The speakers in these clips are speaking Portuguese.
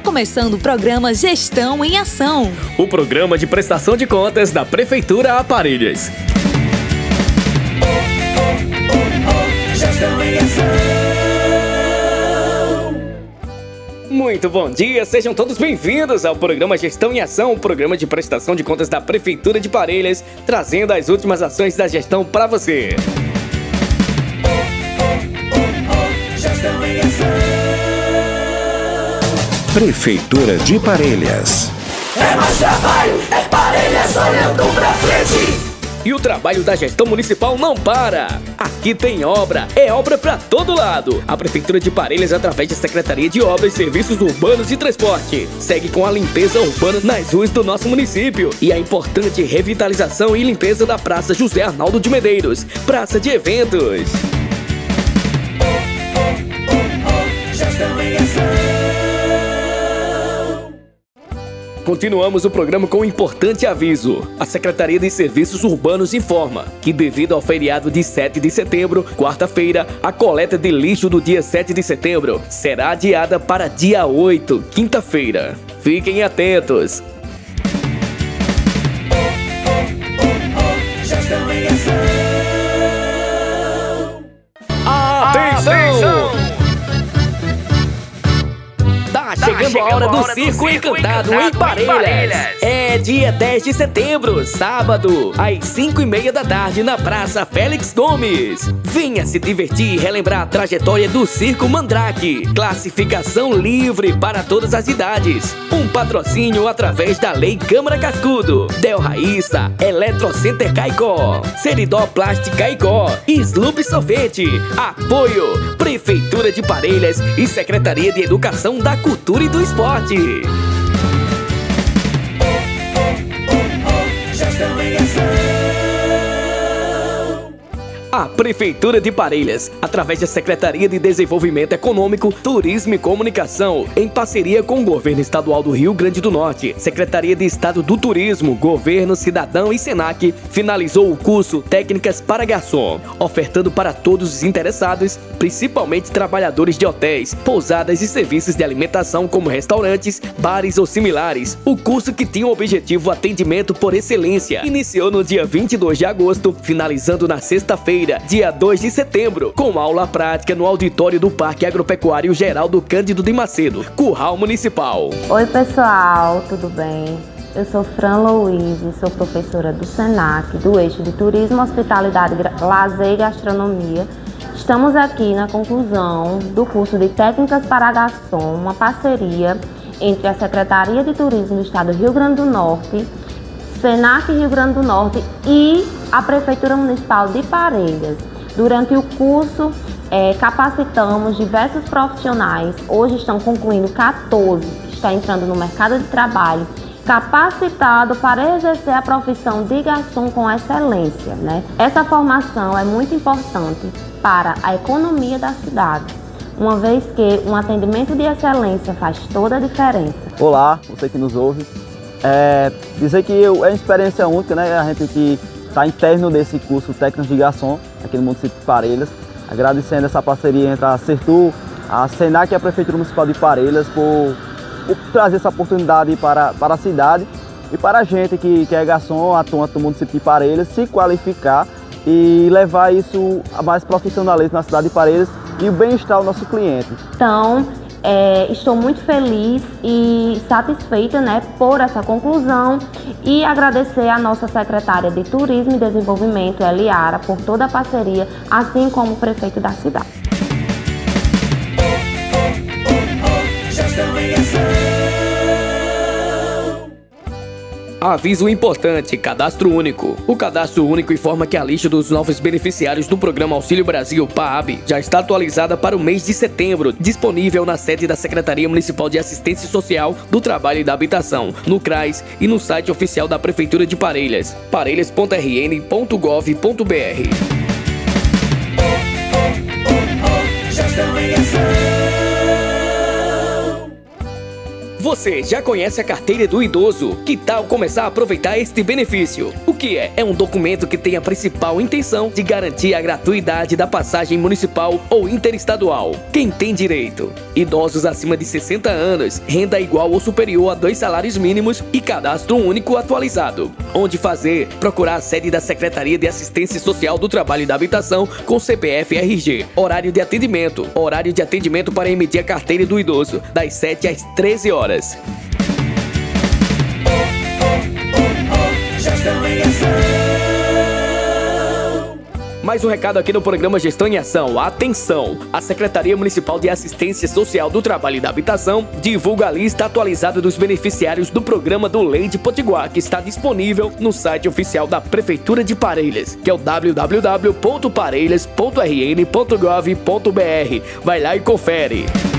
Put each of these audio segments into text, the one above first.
Está começando o programa Gestão em Ação. O programa de prestação de contas da Prefeitura Aparelhas. Muito bom dia, sejam todos bem-vindos ao programa Gestão em Ação, o programa de prestação de contas da Prefeitura de Parelhas, trazendo as últimas ações da gestão para você. Prefeitura de Parelhas. É mais trabalho, é Parelhas olhando pra frente. E o trabalho da gestão municipal não para. Aqui tem obra, é obra para todo lado. A Prefeitura de Parelhas, através da Secretaria de Obras, Serviços Urbanos e Transporte, segue com a limpeza urbana nas ruas do nosso município e a importante revitalização e limpeza da Praça José Arnaldo de Medeiros, praça de eventos. Continuamos o programa com um importante aviso. A Secretaria de Serviços Urbanos informa que, devido ao feriado de 7 de setembro, quarta-feira, a coleta de lixo do dia 7 de setembro será adiada para dia 8, quinta-feira. Fiquem atentos. Chegando, a hora, do, circo do Circo Encantado, em Parelhas. É dia 10 de setembro, sábado, às 5 e meia da tarde, na Praça Félix Gomes. Venha se divertir e relembrar a trajetória do Circo Mandrake. Classificação livre para todas as idades. Um patrocínio através da Lei Câmara Cascudo. Del Raíssa, Eletrocenter Caicó, Seridó Plástica Caicó, Sloop Sorvete. Apoio, Prefeitura de Parelhas e Secretaria de Educação da Cultura e do Esporte. A Prefeitura de Parelhas, através da Secretaria de Desenvolvimento Econômico, Turismo e Comunicação, em parceria com o Governo Estadual do Rio Grande do Norte, Secretaria de Estado do Turismo, Governo Cidadão e Senac, finalizou o curso Técnicas para Garçom, ofertando para todos os interessados, principalmente trabalhadores de hotéis, pousadas e serviços de alimentação como restaurantes, bares ou similares. O curso que tinha o objetivo atendimento por excelência iniciou no dia 22 de agosto, finalizando na sexta-feira quinta-feira, dia 2 de setembro, com aula prática no auditório do Parque Agropecuário Geraldo Cândido de Macedo, Curral Municipal. Oi, pessoal, tudo bem? Eu sou Fran Louise, sou professora do SENAC, do eixo de Turismo, Hospitalidade, Lazer e Gastronomia. Estamos aqui na conclusão do curso de Técnicas para Garçom, uma parceria entre a Secretaria de Turismo do Estado do Rio Grande do Norte Senac Rio Grande do Norte e a Prefeitura Municipal de Parelhas. Durante o curso, é, capacitamos diversos profissionais, hoje estão concluindo 14, que está entrando no mercado de trabalho, capacitado para exercer a profissão de garçom com excelência. Né? Essa formação é muito importante para a economia da cidade, uma vez que um atendimento de excelência faz toda a diferença. Olá, você que nos ouve. É, dizer que eu, é uma experiência única, né? A gente que está interno desse curso técnico de garçom aqui no município de Parelhas. Agradecendo essa parceria entre a Certu, a Senac e a Prefeitura Municipal de Parelhas por, por trazer essa oportunidade para, para a cidade e para a gente que, que é garçom, atuante no município de Parelhas, se qualificar e levar isso a mais profissionalismo na cidade de Parelhas e o bem-estar do nosso cliente. Então, é, estou muito feliz e satisfeita né, por essa conclusão e agradecer à nossa secretária de Turismo e Desenvolvimento, Eliara, por toda a parceria, assim como o prefeito da cidade. Aviso importante: cadastro único. O cadastro único informa que a lista dos novos beneficiários do programa Auxílio Brasil PAB já está atualizada para o mês de setembro, disponível na sede da Secretaria Municipal de Assistência Social do Trabalho e da Habitação, no CRAS e no site oficial da Prefeitura de Parelhas, parelhas.rn.gov.br. Você já conhece a carteira do idoso? Que tal começar a aproveitar este benefício? O que é? É um documento que tem a principal intenção de garantir a gratuidade da passagem municipal ou interestadual. Quem tem direito? Idosos acima de 60 anos, renda igual ou superior a dois salários mínimos e cadastro único atualizado. Onde fazer? Procurar a sede da Secretaria de Assistência Social do Trabalho e da Habitação com CPF RG. Horário de atendimento. Horário de atendimento para emitir a carteira do idoso, das 7 às 13 horas. Mais um recado aqui no programa Gestão em Ação. Atenção! A Secretaria Municipal de Assistência Social do Trabalho e da Habitação divulga a lista atualizada dos beneficiários do programa do Lei de Potiguar, que está disponível no site oficial da Prefeitura de Parelhas, que é o www.parelhas.rn.gov.br. Vai lá e confere.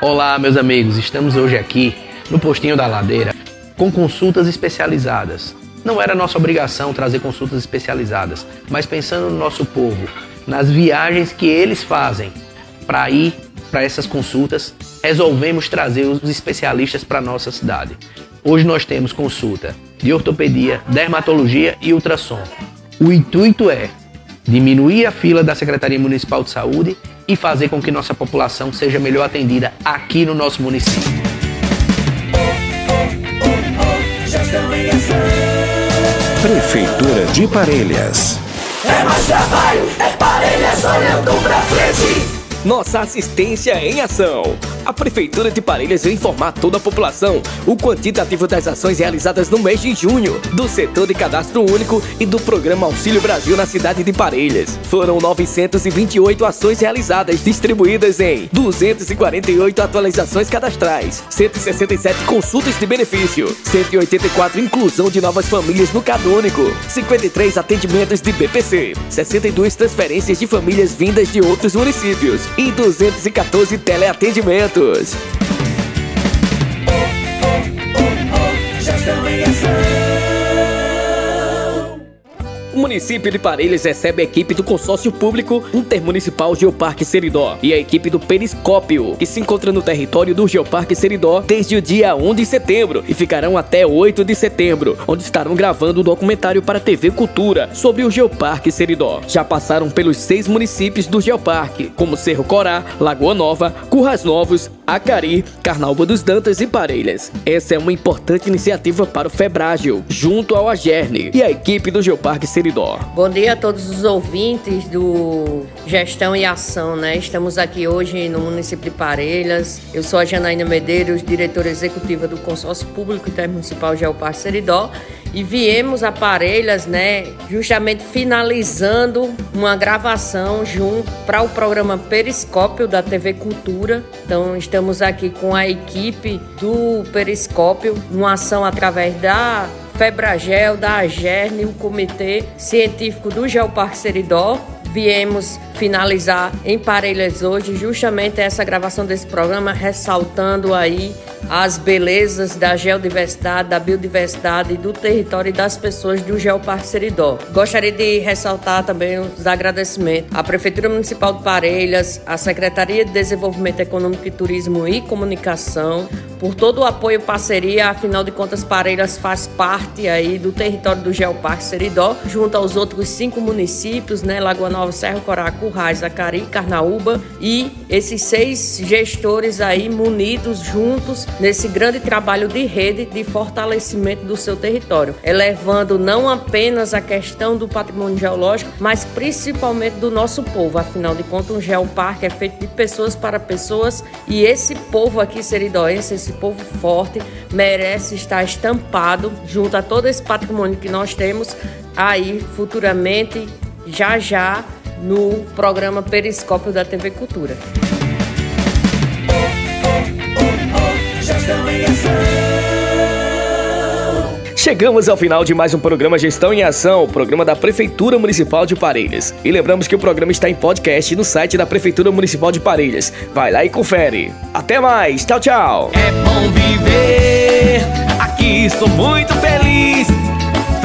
Olá, meus amigos, estamos hoje aqui no Postinho da Ladeira com consultas especializadas. Não era nossa obrigação trazer consultas especializadas, mas pensando no nosso povo, nas viagens que eles fazem para ir para essas consultas, resolvemos trazer os especialistas para nossa cidade. Hoje nós temos consulta de ortopedia, dermatologia e ultrassom. O intuito é diminuir a fila da Secretaria Municipal de Saúde e fazer com que nossa população seja melhor atendida aqui no nosso município. Prefeitura de Parelhas. É mais trabalho, é Parelhas olhando pra frente. Nossa assistência em ação. A Prefeitura de Parelhas vai informar toda a população o quantitativo das ações realizadas no mês de junho do setor de cadastro único e do programa Auxílio Brasil na cidade de Parelhas. Foram 928 ações realizadas, distribuídas em 248 atualizações cadastrais, 167 consultas de benefício, 184 inclusão de novas famílias no Cadúnico, 53 atendimentos de BPC, 62 transferências de famílias vindas de outros municípios e 214 teleatendimentos. Gestão município de Parelhas recebe a equipe do consórcio público Intermunicipal Geoparque Seridó e a equipe do Periscópio, que se encontra no território do Geoparque Seridó desde o dia 1 de setembro e ficarão até 8 de setembro, onde estarão gravando o documentário para a TV Cultura sobre o Geoparque Seridó. Já passaram pelos seis municípios do Geoparque, como Cerro Corá, Lagoa Nova, Currais Novos, Acari, Carnaúba dos Dantas e Parelhas. Essa é uma importante iniciativa para o Febrágio, junto ao Agerne e a equipe do Geoparque Seridó. Bom dia a todos os ouvintes do Gestão e Ação, né? Estamos aqui hoje no município de Parelhas. Eu sou a Janaína Medeiros, diretora executiva do Consórcio Público Intermunicipal Geoparque Seridó. E viemos a Parelhas, né, justamente finalizando uma gravação junto para o programa Periscópio da TV Cultura. Então, estamos aqui com a equipe do Periscópio, uma ação através da Febragel, da AGERN, o Comitê Científico do Geoparque Seridó. Viemos finalizar em Parelhas hoje justamente essa gravação desse programa, ressaltando aí as belezas da geodiversidade, da biodiversidade, do território e das pessoas do Geoparque Seridó. Gostaria de ressaltar também os agradecimentos à Prefeitura Municipal de Parelhas, à Secretaria de Desenvolvimento Econômico e Turismo e Comunicação, por todo o apoio e parceria, afinal de contas Parelhas faz parte aí do território do Geoparque Seridó, junto aos outros cinco municípios, né, Lagoa Nova, Serra Corá, Currais, Acari, Carnaúba e esses seis gestores aí munidos juntos nesse grande trabalho de rede de fortalecimento do seu território, elevando não apenas a questão do patrimônio geológico, mas principalmente do nosso povo. Afinal de contas, um geoparque é feito de pessoas para pessoas e esse povo aqui seridoense, esse povo forte, merece estar estampado junto a todo esse patrimônio que nós temos aí futuramente, já já, no programa Periscópio da TV Cultura. Chegamos ao final de mais um programa Gestão em Ação, o programa da Prefeitura Municipal de Parelhas. E lembramos que o programa está em podcast no site da Prefeitura Municipal de Parelhas. Vai lá e confere. Até mais, tchau, tchau. É bom viver, aqui sou muito feliz.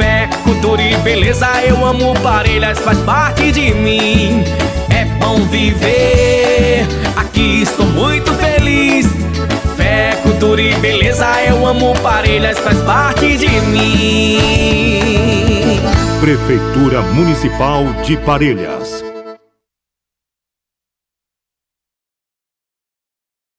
Fé, cultura e beleza, eu amo Parelhas, faz parte de mim. É bom viver, aqui sou muito feliz cultura e beleza, eu amo Parelhas, faz parte de mim. Prefeitura Municipal de Parelhas.